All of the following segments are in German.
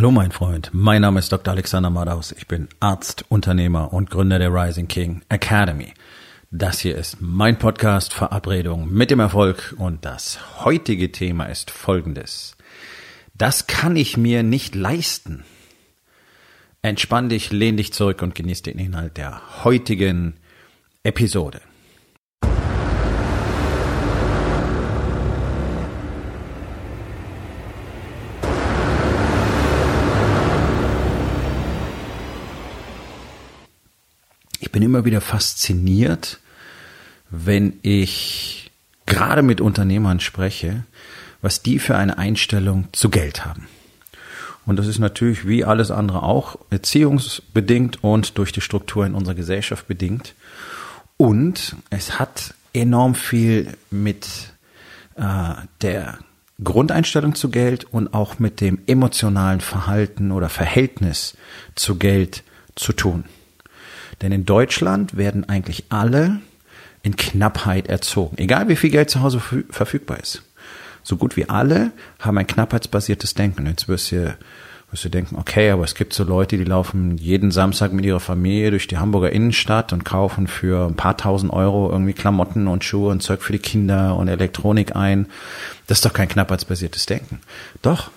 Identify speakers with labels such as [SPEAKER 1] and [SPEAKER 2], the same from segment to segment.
[SPEAKER 1] Hallo mein Freund, mein Name ist Dr. Alexander Madaus. Ich bin Arzt, Unternehmer und Gründer der Rising King Academy. Das hier ist mein Podcast Verabredung mit dem Erfolg und das heutige Thema ist folgendes. Das kann ich mir nicht leisten. Entspann dich, lehn dich zurück und genieß den Inhalt der heutigen Episode. Bin immer wieder fasziniert, wenn ich gerade mit Unternehmern spreche, was die für eine Einstellung zu Geld haben. Und das ist natürlich wie alles andere auch erziehungsbedingt und durch die Struktur in unserer Gesellschaft bedingt. Und es hat enorm viel mit äh, der Grundeinstellung zu Geld und auch mit dem emotionalen Verhalten oder Verhältnis zu Geld zu tun. Denn in Deutschland werden eigentlich alle in Knappheit erzogen, egal wie viel Geld zu Hause verfügbar ist. So gut wie alle haben ein knappheitsbasiertes Denken. Jetzt wirst du, wirst du denken, okay, aber es gibt so Leute, die laufen jeden Samstag mit ihrer Familie durch die Hamburger Innenstadt und kaufen für ein paar tausend Euro irgendwie Klamotten und Schuhe und Zeug für die Kinder und Elektronik ein. Das ist doch kein knappheitsbasiertes Denken. Doch,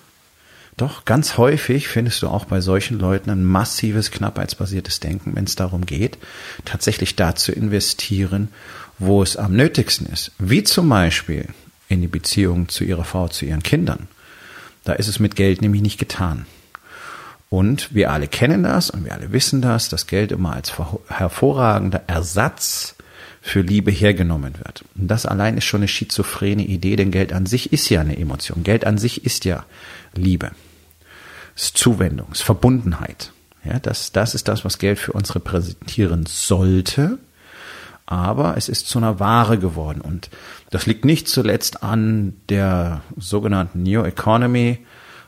[SPEAKER 1] doch, ganz häufig findest du auch bei solchen Leuten ein massives knappheitsbasiertes Denken, wenn es darum geht, tatsächlich da zu investieren, wo es am nötigsten ist. Wie zum Beispiel in die Beziehung zu ihrer Frau, zu ihren Kindern. Da ist es mit Geld nämlich nicht getan. Und wir alle kennen das und wir alle wissen das, dass Geld immer als hervorragender Ersatz für Liebe hergenommen wird. Und das allein ist schon eine schizophrene Idee, denn Geld an sich ist ja eine Emotion. Geld an sich ist ja Liebe. Es ist Zuwendung, es ist Verbundenheit. Ja, das, das ist das, was Geld für uns repräsentieren sollte. Aber es ist zu einer Ware geworden. Und das liegt nicht zuletzt an der sogenannten New Economy,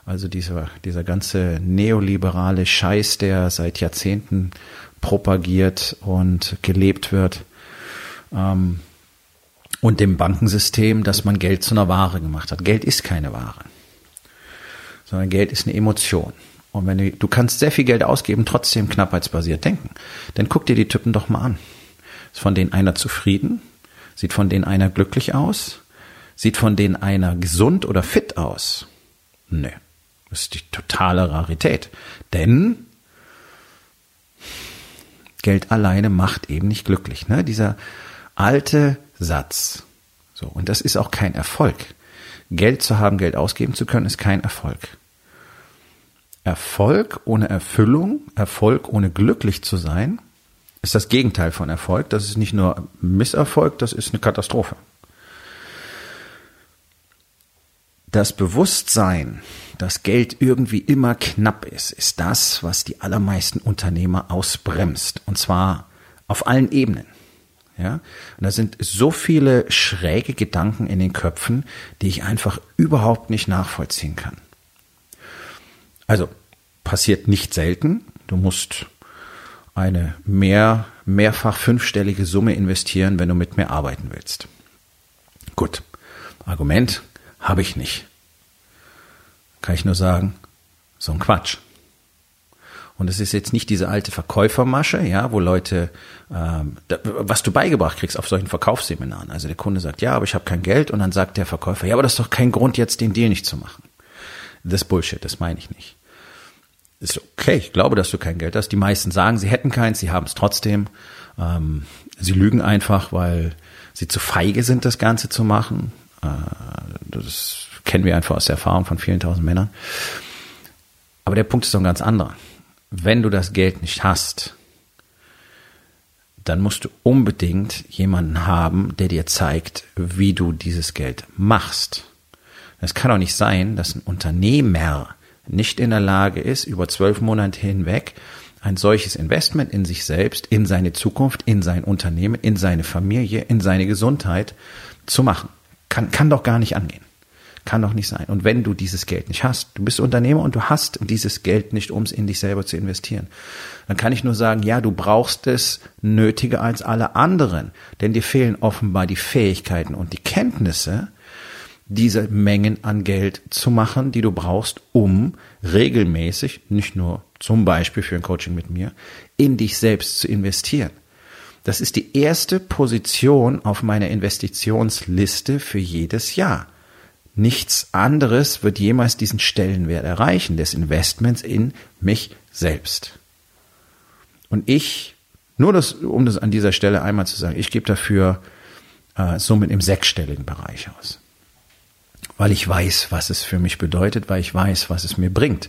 [SPEAKER 1] also dieser, dieser ganze neoliberale Scheiß, der seit Jahrzehnten propagiert und gelebt wird. Ähm, und dem Bankensystem, dass man Geld zu einer Ware gemacht hat. Geld ist keine Ware sondern Geld ist eine Emotion. Und wenn du, du kannst sehr viel Geld ausgeben, trotzdem knappheitsbasiert denken. Dann guck dir die Typen doch mal an. Ist von denen einer zufrieden? Sieht von denen einer glücklich aus? Sieht von denen einer gesund oder fit aus? Nö. Das ist die totale Rarität. Denn Geld alleine macht eben nicht glücklich. Ne? Dieser alte Satz. So. Und das ist auch kein Erfolg. Geld zu haben, Geld ausgeben zu können, ist kein Erfolg. Erfolg ohne Erfüllung, Erfolg ohne glücklich zu sein, ist das Gegenteil von Erfolg. Das ist nicht nur Misserfolg, das ist eine Katastrophe. Das Bewusstsein, dass Geld irgendwie immer knapp ist, ist das, was die allermeisten Unternehmer ausbremst. Und zwar auf allen Ebenen. Ja, und da sind so viele schräge Gedanken in den Köpfen, die ich einfach überhaupt nicht nachvollziehen kann. Also passiert nicht selten. Du musst eine mehr, mehrfach fünfstellige Summe investieren, wenn du mit mir arbeiten willst. Gut. Argument habe ich nicht. Kann ich nur sagen, so ein Quatsch. Und es ist jetzt nicht diese alte Verkäufermasche, ja, wo Leute, ähm, da, was du beigebracht kriegst auf solchen Verkaufsseminaren. Also der Kunde sagt, ja, aber ich habe kein Geld und dann sagt der Verkäufer, ja, aber das ist doch kein Grund, jetzt den Deal nicht zu machen. Das Bullshit, das meine ich nicht. Ist okay, ich glaube, dass du kein Geld hast. Die meisten sagen, sie hätten keins, sie haben es trotzdem. Ähm, sie lügen einfach, weil sie zu feige sind, das Ganze zu machen. Äh, das kennen wir einfach aus der Erfahrung von vielen tausend Männern. Aber der Punkt ist doch ein ganz anderer wenn du das Geld nicht hast, dann musst du unbedingt jemanden haben, der dir zeigt, wie du dieses Geld machst. Es kann doch nicht sein, dass ein Unternehmer nicht in der Lage ist, über zwölf Monate hinweg ein solches Investment in sich selbst, in seine Zukunft, in sein Unternehmen, in seine Familie, in seine Gesundheit zu machen. Kann, kann doch gar nicht angehen. Kann doch nicht sein. Und wenn du dieses Geld nicht hast, du bist Unternehmer und du hast dieses Geld nicht, um es in dich selber zu investieren, dann kann ich nur sagen, ja, du brauchst es nötiger als alle anderen, denn dir fehlen offenbar die Fähigkeiten und die Kenntnisse, diese Mengen an Geld zu machen, die du brauchst, um regelmäßig, nicht nur zum Beispiel für ein Coaching mit mir, in dich selbst zu investieren. Das ist die erste Position auf meiner Investitionsliste für jedes Jahr. Nichts anderes wird jemals diesen Stellenwert erreichen, des Investments in mich selbst. Und ich, nur das, um das an dieser Stelle einmal zu sagen, ich gebe dafür äh, Summen im sechsstelligen Bereich aus. Weil ich weiß, was es für mich bedeutet, weil ich weiß, was es mir bringt.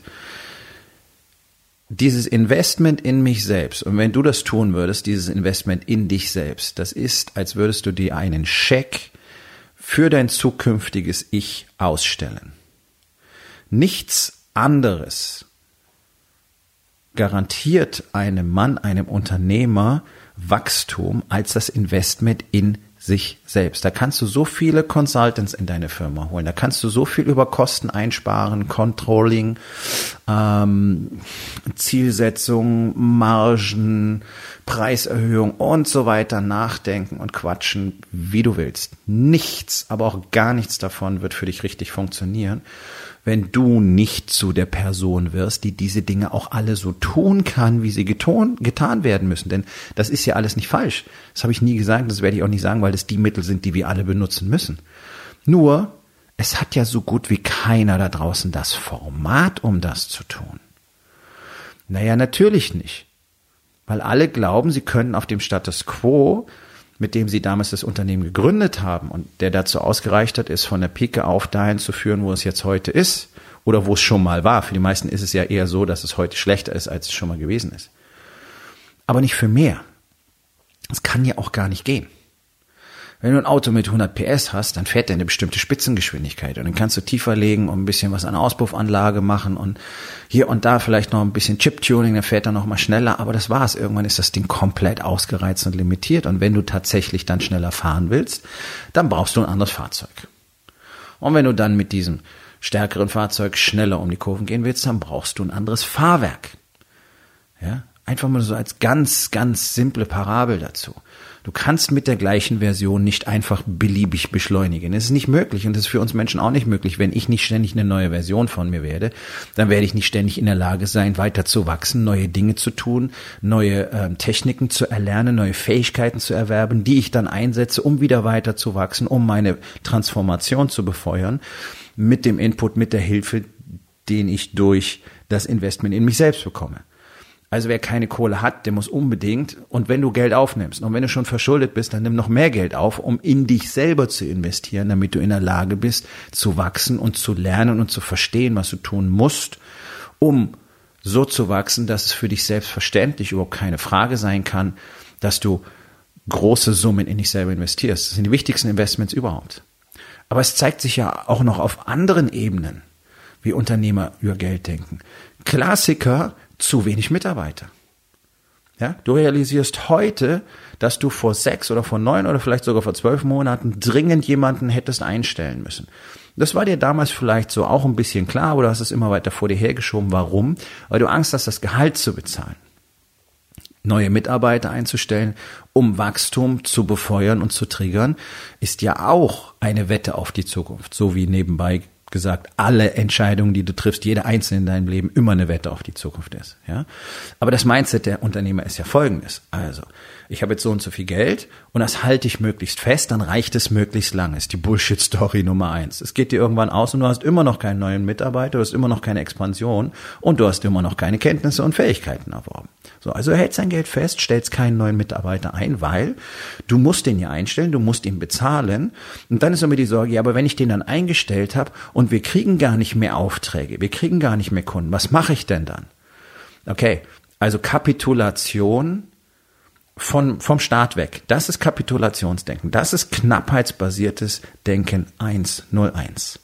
[SPEAKER 1] Dieses Investment in mich selbst, und wenn du das tun würdest, dieses Investment in dich selbst, das ist, als würdest du dir einen Scheck für dein zukünftiges Ich ausstellen. Nichts anderes garantiert einem Mann, einem Unternehmer Wachstum als das Investment in sich selbst. Da kannst du so viele Consultants in deine Firma holen. Da kannst du so viel über Kosten einsparen, Controlling, ähm, Zielsetzung, Margen, Preiserhöhung und so weiter nachdenken und quatschen, wie du willst. Nichts, aber auch gar nichts davon wird für dich richtig funktionieren, wenn du nicht zu der Person wirst, die diese Dinge auch alle so tun kann, wie sie getan, getan werden müssen. Denn das ist ja alles nicht falsch. Das habe ich nie gesagt, das werde ich auch nicht sagen, weil das die Mittel sind, die wir alle benutzen müssen. Nur, es hat ja so gut wie keiner da draußen das Format, um das zu tun. Naja, natürlich nicht. Weil alle glauben, sie können auf dem Status quo mit dem sie damals das Unternehmen gegründet haben und der dazu ausgereicht hat, ist von der Pike auf dahin zu führen, wo es jetzt heute ist oder wo es schon mal war. Für die meisten ist es ja eher so, dass es heute schlechter ist, als es schon mal gewesen ist. Aber nicht für mehr. Es kann ja auch gar nicht gehen. Wenn du ein Auto mit 100 PS hast, dann fährt der eine bestimmte Spitzengeschwindigkeit und dann kannst du tiefer legen und ein bisschen was an Auspuffanlage machen und hier und da vielleicht noch ein bisschen Chip-Tuning, dann fährt er noch mal schneller, aber das war's. Irgendwann ist das Ding komplett ausgereizt und limitiert und wenn du tatsächlich dann schneller fahren willst, dann brauchst du ein anderes Fahrzeug. Und wenn du dann mit diesem stärkeren Fahrzeug schneller um die Kurven gehen willst, dann brauchst du ein anderes Fahrwerk. Ja, einfach mal so als ganz, ganz simple Parabel dazu. Du kannst mit der gleichen Version nicht einfach beliebig beschleunigen. Es ist nicht möglich und es ist für uns Menschen auch nicht möglich. Wenn ich nicht ständig eine neue Version von mir werde, dann werde ich nicht ständig in der Lage sein, weiter zu wachsen, neue Dinge zu tun, neue ähm, Techniken zu erlernen, neue Fähigkeiten zu erwerben, die ich dann einsetze, um wieder weiter zu wachsen, um meine Transformation zu befeuern, mit dem Input, mit der Hilfe, den ich durch das Investment in mich selbst bekomme. Also wer keine Kohle hat, der muss unbedingt, und wenn du Geld aufnimmst, und wenn du schon verschuldet bist, dann nimm noch mehr Geld auf, um in dich selber zu investieren, damit du in der Lage bist, zu wachsen und zu lernen und zu verstehen, was du tun musst, um so zu wachsen, dass es für dich selbstverständlich überhaupt keine Frage sein kann, dass du große Summen in dich selber investierst. Das sind die wichtigsten Investments überhaupt. Aber es zeigt sich ja auch noch auf anderen Ebenen, wie Unternehmer über Geld denken. Klassiker zu wenig Mitarbeiter. Ja, du realisierst heute, dass du vor sechs oder vor neun oder vielleicht sogar vor zwölf Monaten dringend jemanden hättest einstellen müssen. Das war dir damals vielleicht so auch ein bisschen klar oder hast es immer weiter vor dir hergeschoben. Warum? Weil du Angst hast, das Gehalt zu bezahlen. Neue Mitarbeiter einzustellen, um Wachstum zu befeuern und zu triggern, ist ja auch eine Wette auf die Zukunft. So wie nebenbei gesagt, alle Entscheidungen, die du triffst, jede einzelne in deinem Leben immer eine Wette auf die Zukunft ist. Ja? Aber das Mindset der Unternehmer ist ja folgendes. Also, ich habe jetzt so und so viel Geld und das halte ich möglichst fest, dann reicht es möglichst lange. Ist die Bullshit-Story Nummer eins. Es geht dir irgendwann aus und du hast immer noch keinen neuen Mitarbeiter, du hast immer noch keine Expansion und du hast immer noch keine Kenntnisse und Fähigkeiten erworben. So, also hält sein Geld fest, stellst keinen neuen Mitarbeiter ein, weil du musst den ja einstellen, du musst ihn bezahlen. Und dann ist immer die Sorge, ja, aber wenn ich den dann eingestellt habe und wir kriegen gar nicht mehr Aufträge, wir kriegen gar nicht mehr Kunden, was mache ich denn dann? Okay, also Kapitulation von, vom Start weg. Das ist Kapitulationsdenken. Das ist knappheitsbasiertes Denken 101.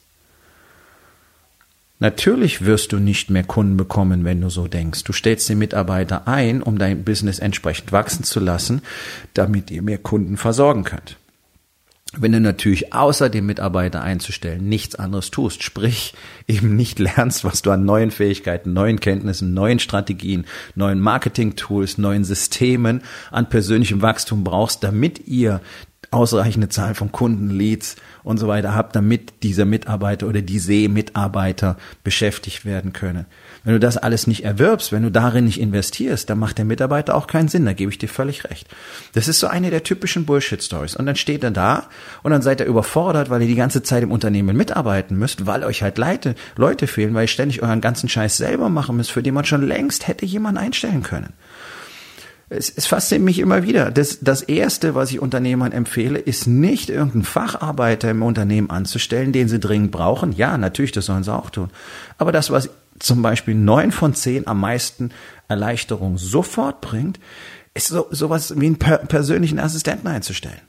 [SPEAKER 1] Natürlich wirst du nicht mehr Kunden bekommen, wenn du so denkst. Du stellst den Mitarbeiter ein, um dein Business entsprechend wachsen zu lassen, damit ihr mehr Kunden versorgen könnt. Wenn du natürlich außer dem Mitarbeiter einzustellen nichts anderes tust, sprich eben nicht lernst, was du an neuen Fähigkeiten, neuen Kenntnissen, neuen Strategien, neuen Marketing-Tools, neuen Systemen, an persönlichem Wachstum brauchst, damit ihr ausreichende Zahl von Kunden, Leads und so weiter habt, damit dieser Mitarbeiter oder diese Mitarbeiter beschäftigt werden können. Wenn du das alles nicht erwirbst, wenn du darin nicht investierst, dann macht der Mitarbeiter auch keinen Sinn, da gebe ich dir völlig recht. Das ist so eine der typischen Bullshit-Stories. Und dann steht er da und dann seid ihr überfordert, weil ihr die ganze Zeit im Unternehmen mitarbeiten müsst, weil euch halt Leute, Leute fehlen, weil ihr ständig euren ganzen Scheiß selber machen müsst, für den man schon längst hätte jemanden einstellen können es, es fasziniert mich immer wieder. Das, das Erste, was ich Unternehmern empfehle, ist nicht irgendeinen Facharbeiter im Unternehmen anzustellen, den sie dringend brauchen. Ja, natürlich, das sollen sie auch tun. Aber das, was zum Beispiel neun von zehn am meisten Erleichterung sofort bringt, ist so sowas wie einen per persönlichen Assistenten einzustellen.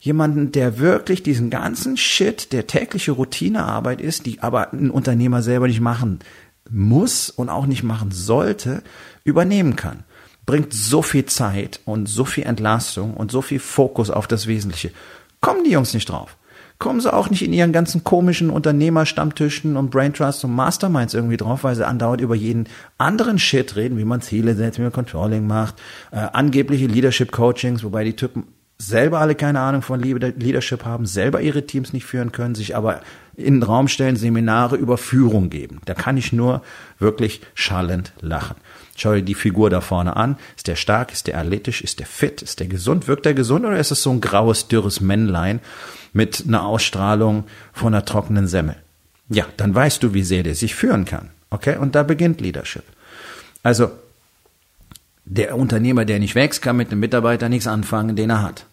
[SPEAKER 1] Jemanden, der wirklich diesen ganzen Shit, der tägliche Routinearbeit ist, die aber ein Unternehmer selber nicht machen muss und auch nicht machen sollte, übernehmen kann bringt so viel Zeit und so viel Entlastung und so viel Fokus auf das Wesentliche. Kommen die Jungs nicht drauf. Kommen sie auch nicht in ihren ganzen komischen Unternehmerstammtischen und Braintrusts und Masterminds irgendwie drauf, weil sie andauernd über jeden anderen Shit reden, wie man Ziele setzt, wie man Controlling macht, äh, angebliche Leadership Coachings, wobei die Typen selber alle keine Ahnung von Leadership haben, selber ihre Teams nicht führen können, sich aber in den Raum stellen, Seminare über Führung geben. Da kann ich nur wirklich schallend lachen. Schau dir die Figur da vorne an. Ist der stark? Ist der athletisch? Ist der fit? Ist der gesund? Wirkt der gesund oder ist es so ein graues, dürres Männlein mit einer Ausstrahlung von einer trockenen Semmel? Ja, dann weißt du, wie sehr der sich führen kann. Okay? Und da beginnt Leadership. Also, der Unternehmer, der nicht wächst, kann mit einem Mitarbeiter nichts anfangen, den er hat.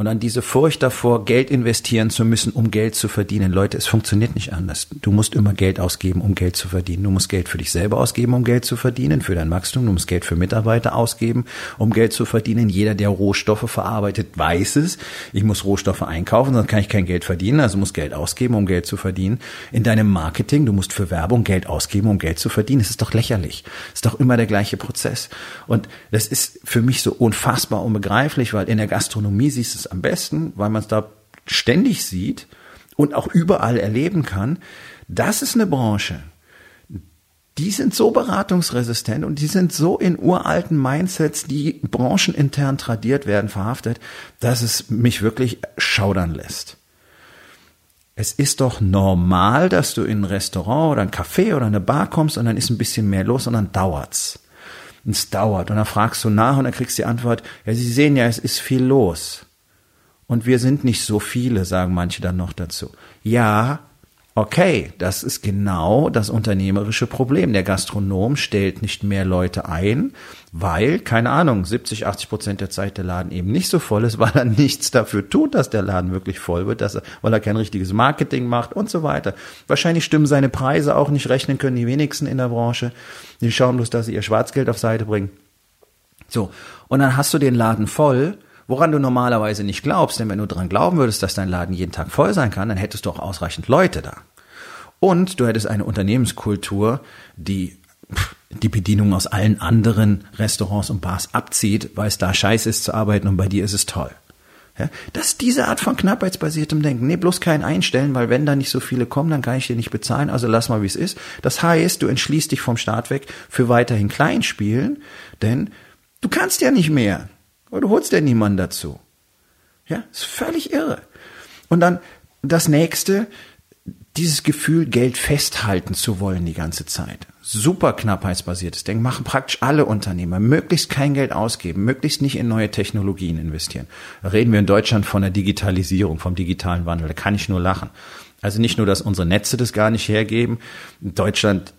[SPEAKER 1] Und dann diese Furcht davor, Geld investieren zu müssen, um Geld zu verdienen. Leute, es funktioniert nicht anders. Du musst immer Geld ausgeben, um Geld zu verdienen. Du musst Geld für dich selber ausgeben, um Geld zu verdienen, für dein Wachstum. Du musst Geld für Mitarbeiter ausgeben, um Geld zu verdienen. Jeder, der Rohstoffe verarbeitet, weiß es. Ich muss Rohstoffe einkaufen, sonst kann ich kein Geld verdienen. Also muss Geld ausgeben, um Geld zu verdienen. In deinem Marketing, du musst für Werbung Geld ausgeben, um Geld zu verdienen. Es ist doch lächerlich. Es ist doch immer der gleiche Prozess. Und das ist für mich so unfassbar unbegreiflich, weil in der Gastronomie siehst du es am besten, weil man es da ständig sieht und auch überall erleben kann. Das ist eine Branche. Die sind so beratungsresistent und die sind so in uralten Mindsets, die branchenintern tradiert werden, verhaftet, dass es mich wirklich schaudern lässt. Es ist doch normal, dass du in ein Restaurant oder ein Café oder eine Bar kommst und dann ist ein bisschen mehr los und dann dauert's. Und es dauert und dann fragst du nach und dann kriegst du die Antwort, ja, Sie sehen ja, es ist viel los. Und wir sind nicht so viele, sagen manche dann noch dazu. Ja, okay, das ist genau das unternehmerische Problem. Der Gastronom stellt nicht mehr Leute ein, weil, keine Ahnung, 70, 80 Prozent der Zeit der Laden eben nicht so voll ist, weil er nichts dafür tut, dass der Laden wirklich voll wird, dass er, weil er kein richtiges Marketing macht und so weiter. Wahrscheinlich stimmen seine Preise auch nicht, rechnen können die wenigsten in der Branche. Die schauen bloß, dass sie ihr Schwarzgeld auf Seite bringen. So. Und dann hast du den Laden voll woran du normalerweise nicht glaubst, denn wenn du dran glauben würdest, dass dein Laden jeden Tag voll sein kann, dann hättest du auch ausreichend Leute da. Und du hättest eine Unternehmenskultur, die die Bedienung aus allen anderen Restaurants und Bars abzieht, weil es da scheiße ist zu arbeiten und bei dir ist es toll. Ja, das ist diese Art von knappheitsbasiertem Denken. Nee, bloß keinen einstellen, weil wenn da nicht so viele kommen, dann kann ich dir nicht bezahlen, also lass mal, wie es ist. Das heißt, du entschließt dich vom Start weg für weiterhin Kleinspielen, denn du kannst ja nicht mehr. Aber du holst ja niemanden dazu. Ja, ist völlig irre. Und dann das nächste, dieses Gefühl, Geld festhalten zu wollen die ganze Zeit. Super knappheitsbasiertes Denken machen praktisch alle Unternehmer. Möglichst kein Geld ausgeben, möglichst nicht in neue Technologien investieren. Reden wir in Deutschland von der Digitalisierung, vom digitalen Wandel. Da kann ich nur lachen. Also nicht nur, dass unsere Netze das gar nicht hergeben. Deutschland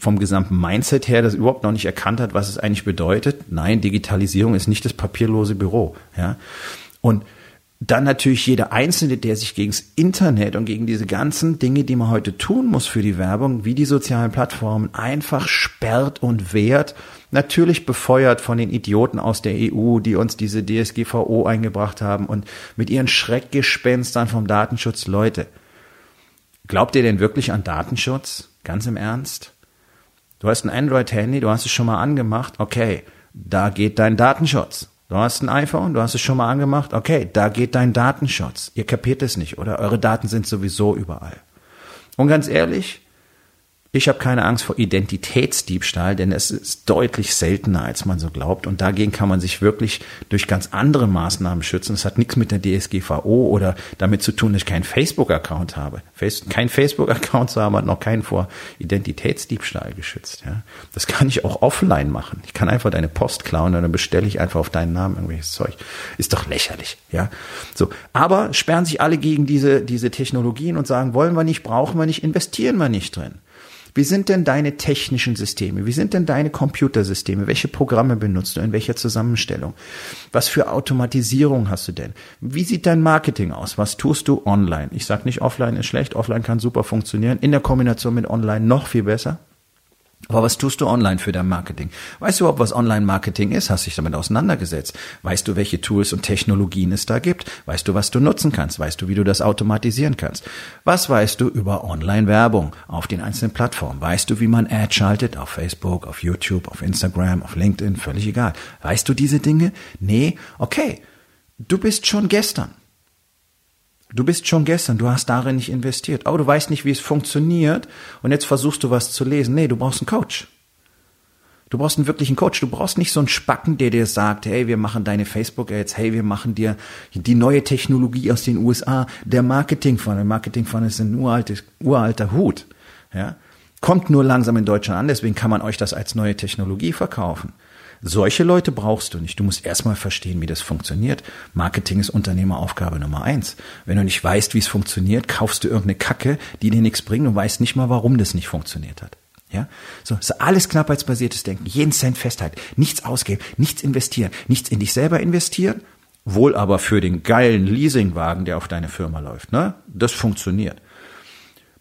[SPEAKER 1] vom gesamten Mindset her das überhaupt noch nicht erkannt hat, was es eigentlich bedeutet. Nein, Digitalisierung ist nicht das papierlose Büro. Ja? Und dann natürlich jeder Einzelne, der sich gegen das Internet und gegen diese ganzen Dinge, die man heute tun muss für die Werbung, wie die sozialen Plattformen, einfach sperrt und wehrt. Natürlich befeuert von den Idioten aus der EU, die uns diese DSGVO eingebracht haben und mit ihren Schreckgespenstern vom Datenschutz. Leute, glaubt ihr denn wirklich an Datenschutz? Ganz im Ernst? Du hast ein Android-Handy, du hast es schon mal angemacht, okay, da geht dein Datenschutz. Du hast ein iPhone, du hast es schon mal angemacht, okay, da geht dein Datenschutz. Ihr kapiert es nicht, oder? Eure Daten sind sowieso überall. Und ganz ehrlich, Ich habe keine Angst vor Identitätsdiebstahl, denn es ist deutlich seltener, als man so glaubt. Und dagegen kann man sich wirklich durch ganz andere Maßnahmen schützen. Es hat nichts mit der DSGVO oder damit zu tun, dass ich keinen Facebook-Account habe. Kein Facebook-Account zu haben hat noch keinen vor Identitätsdiebstahl geschützt. Ja? Das kann ich auch offline machen. Ich kann einfach deine Post klauen und dann bestelle ich einfach auf deinen Namen irgendwelches Zeug. Ist doch lächerlich. Ja, so. Aber sperren sich alle gegen diese, diese Technologien und sagen, wollen wir nicht, brauchen wir nicht, investieren wir nicht drin. Wie sind denn deine technischen Systeme? Wie sind denn deine Computersysteme? Welche Programme benutzt du? In welcher Zusammenstellung? Was für Automatisierung hast du denn? Wie sieht dein Marketing aus? Was tust du online? Ich sage nicht, offline ist schlecht, offline kann super funktionieren. In der Kombination mit online noch viel besser. Aber was tust du online für dein Marketing? Weißt du überhaupt, was Online-Marketing ist? Hast dich damit auseinandergesetzt? Weißt du, welche Tools und Technologien es da gibt? Weißt du, was du nutzen kannst? Weißt du, wie du das automatisieren kannst? Was weißt du über Online-Werbung auf den einzelnen Plattformen? Weißt du, wie man Ad schaltet auf Facebook, auf YouTube, auf Instagram, auf LinkedIn? Völlig egal. Weißt du diese Dinge? Nee? Okay. Du bist schon gestern. Du bist schon gestern, du hast darin nicht investiert. Oh, du weißt nicht, wie es funktioniert und jetzt versuchst du was zu lesen. Nee, du brauchst einen Coach. Du brauchst einen wirklichen Coach. Du brauchst nicht so einen Spacken, der dir sagt, hey, wir machen deine Facebook-Ads, hey, wir machen dir die neue Technologie aus den USA, der Marketing-Funnel. Marketing-Funnel ist ein uraltes, uralter Hut. Ja? Kommt nur langsam in Deutschland an, deswegen kann man euch das als neue Technologie verkaufen. Solche Leute brauchst du nicht. Du musst erstmal verstehen, wie das funktioniert. Marketing ist Unternehmeraufgabe Nummer eins. Wenn du nicht weißt, wie es funktioniert, kaufst du irgendeine Kacke, die dir nichts bringt und weißt nicht mal, warum das nicht funktioniert hat. Ja, so ist alles knappheitsbasiertes Denken. Jeden Cent festhalten, nichts ausgeben, nichts investieren, nichts in dich selber investieren, wohl aber für den geilen Leasingwagen, der auf deine Firma läuft. Ne, das funktioniert.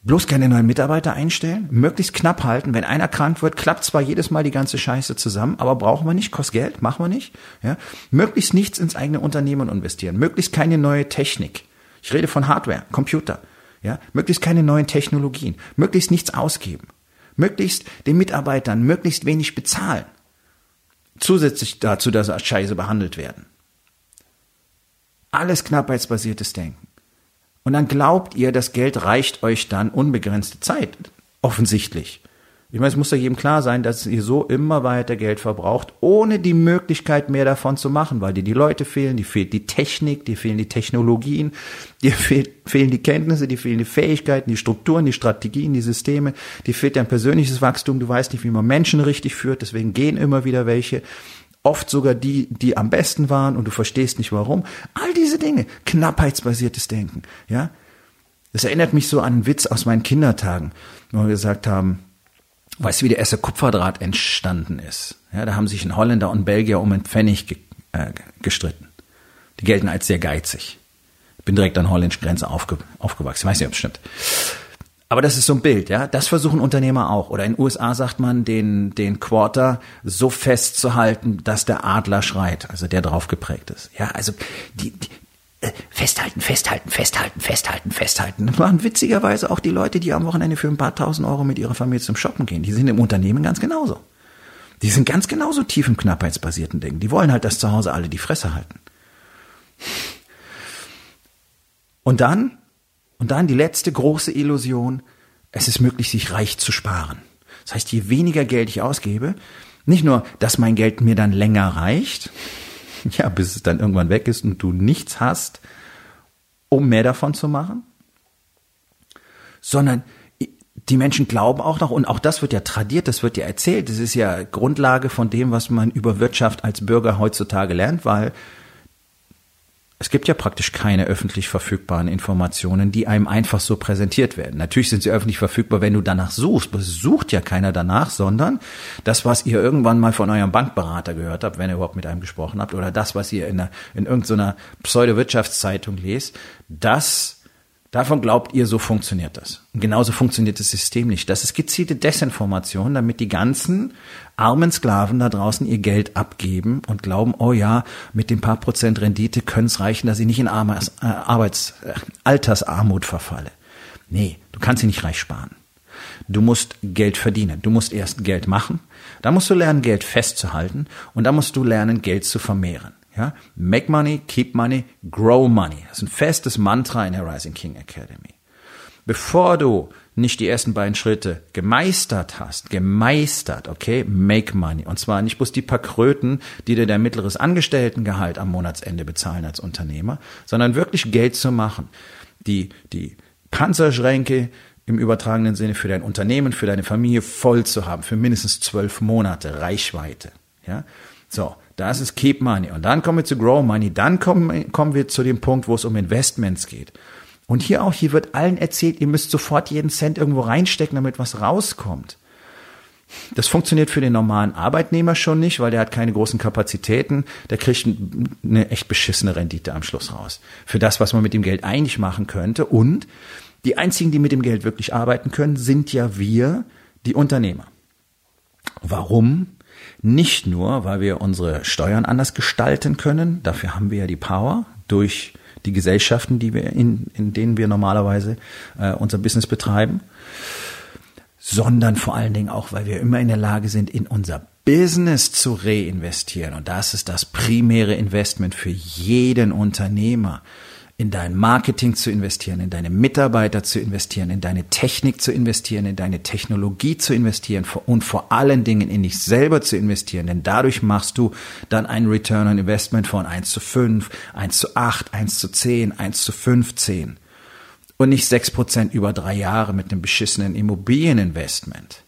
[SPEAKER 1] Bloß keine neuen Mitarbeiter einstellen, möglichst knapp halten. Wenn einer krank wird, klappt zwar jedes Mal die ganze Scheiße zusammen, aber brauchen wir nicht, kostet Geld, machen wir nicht. Ja? Möglichst nichts ins eigene Unternehmen investieren, möglichst keine neue Technik. Ich rede von Hardware, Computer. Ja? Möglichst keine neuen Technologien, möglichst nichts ausgeben, möglichst den Mitarbeitern möglichst wenig bezahlen. Zusätzlich dazu, dass sie als Scheiße behandelt werden. Alles knappheitsbasiertes Denken. Und dann glaubt ihr, das Geld reicht euch dann unbegrenzte Zeit. Offensichtlich. Ich meine, es muss ja jedem klar sein, dass ihr so immer weiter Geld verbraucht, ohne die Möglichkeit mehr davon zu machen, weil dir die Leute fehlen, die fehlt die Technik, die fehlen die Technologien, dir fehlt, fehlen die Kenntnisse, die fehlen die Fähigkeiten, die Strukturen, die Strategien, die Systeme, die fehlt dein persönliches Wachstum, du weißt nicht, wie man Menschen richtig führt, deswegen gehen immer wieder welche oft sogar die, die am besten waren und du verstehst nicht warum. All diese Dinge, knappheitsbasiertes Denken, ja. Das erinnert mich so an einen Witz aus meinen Kindertagen, wo wir gesagt haben, weißt du, wie der erste Kupferdraht entstanden ist? Ja, da haben sich ein Holländer und Belgier um einen Pfennig ge äh, gestritten. Die gelten als sehr geizig. Bin direkt an holländische Grenze aufge aufgewachsen. Ich weiß nicht, ob es stimmt. Aber das ist so ein Bild, ja. Das versuchen Unternehmer auch. Oder in den USA sagt man, den, den Quarter so festzuhalten, dass der Adler schreit, also der drauf geprägt ist. Ja, also die, die äh, festhalten, festhalten, festhalten, festhalten, festhalten. Das machen witzigerweise auch die Leute, die am Wochenende für ein paar tausend Euro mit ihrer Familie zum Shoppen gehen. Die sind im Unternehmen ganz genauso. Die sind ganz genauso tief im knappheitsbasierten Denken. Die wollen halt, dass zu Hause alle die Fresse halten. Und dann und dann die letzte große Illusion, es ist möglich, sich reich zu sparen. Das heißt, je weniger Geld ich ausgebe, nicht nur, dass mein Geld mir dann länger reicht, ja, bis es dann irgendwann weg ist und du nichts hast, um mehr davon zu machen, sondern die Menschen glauben auch noch, und auch das wird ja tradiert, das wird ja erzählt, das ist ja Grundlage von dem, was man über Wirtschaft als Bürger heutzutage lernt, weil es gibt ja praktisch keine öffentlich verfügbaren Informationen, die einem einfach so präsentiert werden. Natürlich sind sie öffentlich verfügbar, wenn du danach suchst. Aber es sucht ja keiner danach, sondern das, was ihr irgendwann mal von eurem Bankberater gehört habt, wenn ihr überhaupt mit einem gesprochen habt, oder das, was ihr in, einer, in irgendeiner Pseudo-Wirtschaftszeitung lest, das Davon glaubt ihr, so funktioniert das. Und genauso funktioniert das System nicht. Das ist gezielte Desinformation, damit die ganzen armen Sklaven da draußen ihr Geld abgeben und glauben, oh ja, mit dem paar Prozent Rendite können es reichen, dass ich nicht in Arbeits, äh, Arbeits, äh, Altersarmut verfalle. Nee, du kannst sie nicht reich sparen. Du musst Geld verdienen. Du musst erst Geld machen. Da musst du lernen, Geld festzuhalten. Und da musst du lernen, Geld zu vermehren. Ja? Make money, keep money, grow money. Das ist ein festes Mantra in der Rising King Academy. Bevor du nicht die ersten beiden Schritte gemeistert hast, gemeistert, okay, make money. Und zwar nicht bloß die paar Kröten, die dir dein mittleres Angestelltengehalt am Monatsende bezahlen als Unternehmer, sondern wirklich Geld zu machen. Die, die Panzerschränke im übertragenen Sinne für dein Unternehmen, für deine Familie voll zu haben, für mindestens zwölf Monate Reichweite. Ja, so. Das ist Keep Money. Und dann kommen wir zu Grow Money. Dann kommen, kommen wir zu dem Punkt, wo es um Investments geht. Und hier auch, hier wird allen erzählt, ihr müsst sofort jeden Cent irgendwo reinstecken, damit was rauskommt. Das funktioniert für den normalen Arbeitnehmer schon nicht, weil der hat keine großen Kapazitäten. Der kriegt eine echt beschissene Rendite am Schluss raus. Für das, was man mit dem Geld eigentlich machen könnte. Und die einzigen, die mit dem Geld wirklich arbeiten können, sind ja wir, die Unternehmer. Warum? Nicht nur, weil wir unsere Steuern anders gestalten können. Dafür haben wir ja die Power durch die Gesellschaften, die wir in, in denen wir normalerweise äh, unser Business betreiben, sondern vor allen Dingen auch, weil wir immer in der Lage sind, in unser Business zu reinvestieren. Und das ist das primäre Investment für jeden Unternehmer in dein Marketing zu investieren, in deine Mitarbeiter zu investieren, in deine Technik zu investieren, in deine Technologie zu investieren und vor allen Dingen in dich selber zu investieren. Denn dadurch machst du dann einen Return on Investment von 1 zu 5, 1 zu 8, 1 zu 10, 1 zu 15 und nicht 6 Prozent über drei Jahre mit einem beschissenen Immobilieninvestment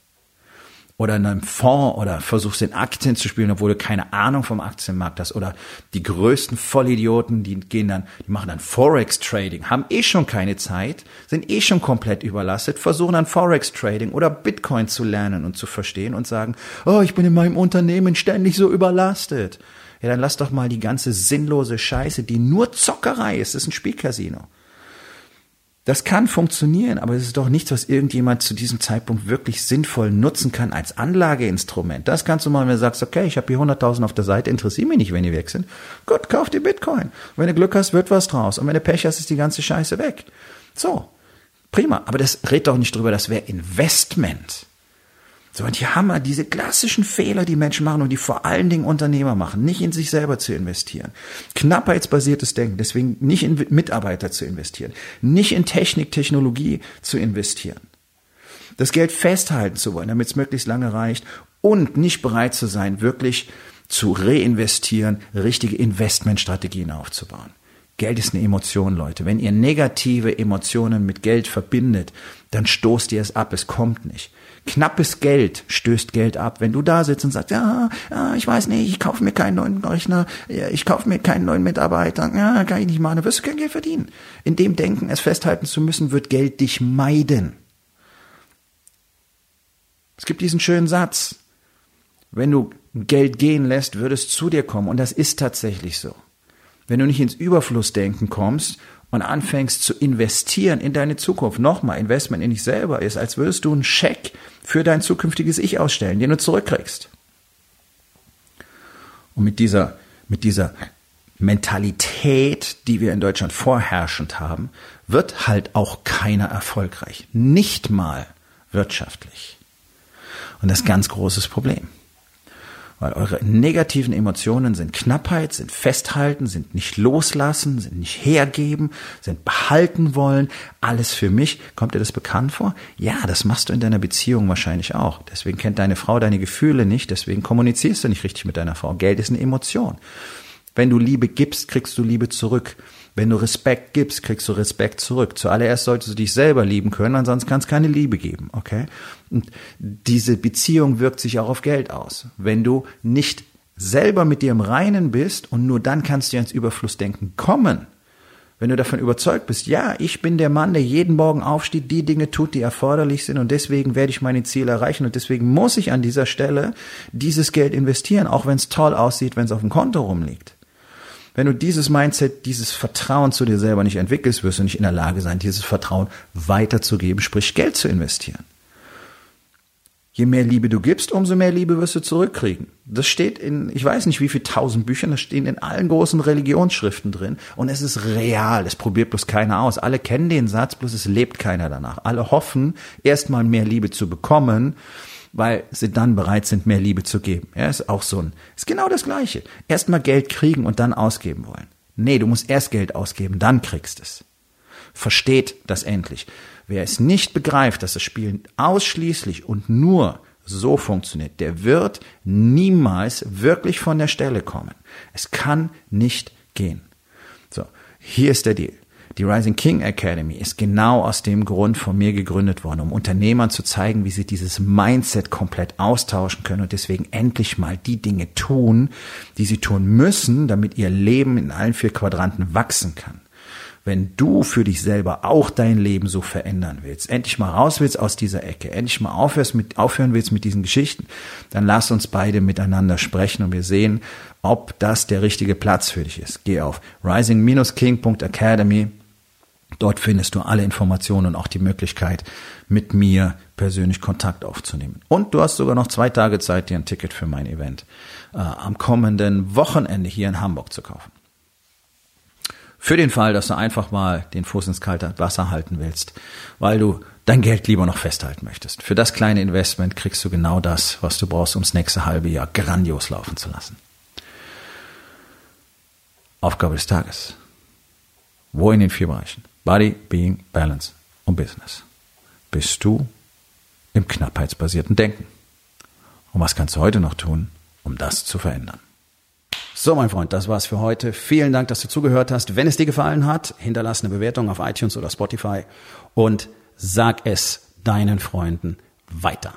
[SPEAKER 1] oder in einem Fonds oder versuchst in Aktien zu spielen, obwohl du keine Ahnung vom Aktienmarkt hast oder die größten Vollidioten, die gehen dann, die machen dann Forex Trading, haben eh schon keine Zeit, sind eh schon komplett überlastet, versuchen dann Forex Trading oder Bitcoin zu lernen und zu verstehen und sagen, oh, ich bin in meinem Unternehmen ständig so überlastet. Ja, dann lass doch mal die ganze sinnlose Scheiße, die nur Zockerei ist, das ist ein Spielcasino. Das kann funktionieren, aber es ist doch nichts, was irgendjemand zu diesem Zeitpunkt wirklich sinnvoll nutzen kann als Anlageinstrument. Das kannst du mal, wenn du sagst, okay, ich habe hier 100.000 auf der Seite, interessiert mich nicht, wenn die weg sind. Gut, kauf dir Bitcoin. Wenn du Glück hast, wird was draus. Und wenn du Pech hast, ist die ganze Scheiße weg. So, prima. Aber das redet doch nicht drüber, das wäre Investment. So, und hier haben wir diese klassischen Fehler, die Menschen machen und die vor allen Dingen Unternehmer machen, nicht in sich selber zu investieren. Knappheitsbasiertes Denken, deswegen nicht in Mitarbeiter zu investieren, nicht in Technik, Technologie zu investieren. Das Geld festhalten zu wollen, damit es möglichst lange reicht und nicht bereit zu sein, wirklich zu reinvestieren, richtige Investmentstrategien aufzubauen. Geld ist eine Emotion, Leute. Wenn ihr negative Emotionen mit Geld verbindet, dann stoßt ihr es ab, es kommt nicht. Knappes Geld stößt Geld ab. Wenn du da sitzt und sagst, ja, ja ich weiß nicht, ich kaufe mir keinen neuen Rechner, ich kaufe mir keinen neuen Mitarbeiter, ja, kann ich nicht machen, dann wirst du kein Geld verdienen. In dem Denken, es festhalten zu müssen, wird Geld dich meiden. Es gibt diesen schönen Satz, wenn du Geld gehen lässt, wird es zu dir kommen. Und das ist tatsächlich so. Wenn du nicht ins Überflussdenken kommst und anfängst zu investieren in deine Zukunft, nochmal Investment in dich selber ist, als würdest du einen Scheck für dein zukünftiges Ich ausstellen, den du zurückkriegst. Und mit dieser, mit dieser Mentalität, die wir in Deutschland vorherrschend haben, wird halt auch keiner erfolgreich. Nicht mal wirtschaftlich. Und das ist ganz großes Problem. Weil eure negativen Emotionen sind Knappheit, sind Festhalten, sind nicht loslassen, sind nicht hergeben, sind behalten wollen. Alles für mich. Kommt dir das bekannt vor? Ja, das machst du in deiner Beziehung wahrscheinlich auch. Deswegen kennt deine Frau deine Gefühle nicht, deswegen kommunizierst du nicht richtig mit deiner Frau. Geld ist eine Emotion. Wenn du Liebe gibst, kriegst du Liebe zurück. Wenn du Respekt gibst, kriegst du Respekt zurück. Zuallererst solltest du dich selber lieben können, ansonsten kann es keine Liebe geben, okay? Und diese Beziehung wirkt sich auch auf Geld aus. Wenn du nicht selber mit dir im Reinen bist und nur dann kannst du ins Überflussdenken kommen. Wenn du davon überzeugt bist, ja, ich bin der Mann, der jeden Morgen aufsteht, die Dinge tut, die erforderlich sind und deswegen werde ich meine Ziele erreichen und deswegen muss ich an dieser Stelle dieses Geld investieren, auch wenn es toll aussieht, wenn es auf dem Konto rumliegt. Wenn du dieses Mindset, dieses Vertrauen zu dir selber nicht entwickelst, wirst du nicht in der Lage sein, dieses Vertrauen weiterzugeben, sprich Geld zu investieren. Je mehr Liebe du gibst, umso mehr Liebe wirst du zurückkriegen. Das steht in, ich weiß nicht wie viel tausend Büchern, das stehen in allen großen Religionsschriften drin. Und es ist real, es probiert bloß keiner aus. Alle kennen den Satz, bloß es lebt keiner danach. Alle hoffen, erstmal mehr Liebe zu bekommen weil sie dann bereit sind, mehr Liebe zu geben. Ja, ist auch so ein, ist genau das Gleiche. Erstmal Geld kriegen und dann ausgeben wollen. Nee, du musst erst Geld ausgeben, dann kriegst es. Versteht das endlich. Wer es nicht begreift, dass das Spiel ausschließlich und nur so funktioniert, der wird niemals wirklich von der Stelle kommen. Es kann nicht gehen. So, hier ist der Deal. Die Rising King Academy ist genau aus dem Grund von mir gegründet worden, um Unternehmern zu zeigen, wie sie dieses Mindset komplett austauschen können und deswegen endlich mal die Dinge tun, die sie tun müssen, damit ihr Leben in allen vier Quadranten wachsen kann wenn du für dich selber auch dein Leben so verändern willst, endlich mal raus willst aus dieser Ecke, endlich mal aufhörst mit, aufhören willst mit diesen Geschichten, dann lass uns beide miteinander sprechen und wir sehen, ob das der richtige Platz für dich ist. Geh auf rising-king.academy. Dort findest du alle Informationen und auch die Möglichkeit, mit mir persönlich Kontakt aufzunehmen. Und du hast sogar noch zwei Tage Zeit, dir ein Ticket für mein Event äh, am kommenden Wochenende hier in Hamburg zu kaufen. Für den Fall, dass du einfach mal den Fuß ins kalte Wasser halten willst, weil du dein Geld lieber noch festhalten möchtest. Für das kleine Investment kriegst du genau das, was du brauchst, ums nächste halbe Jahr grandios laufen zu lassen. Aufgabe des Tages. Wo in den vier Bereichen? Body, Being, Balance und Business. Bist du im knappheitsbasierten Denken? Und was kannst du heute noch tun, um das zu verändern? So, mein Freund, das war's für heute. Vielen Dank, dass du zugehört hast. Wenn es dir gefallen hat, hinterlass eine Bewertung auf iTunes oder Spotify und sag es deinen Freunden weiter.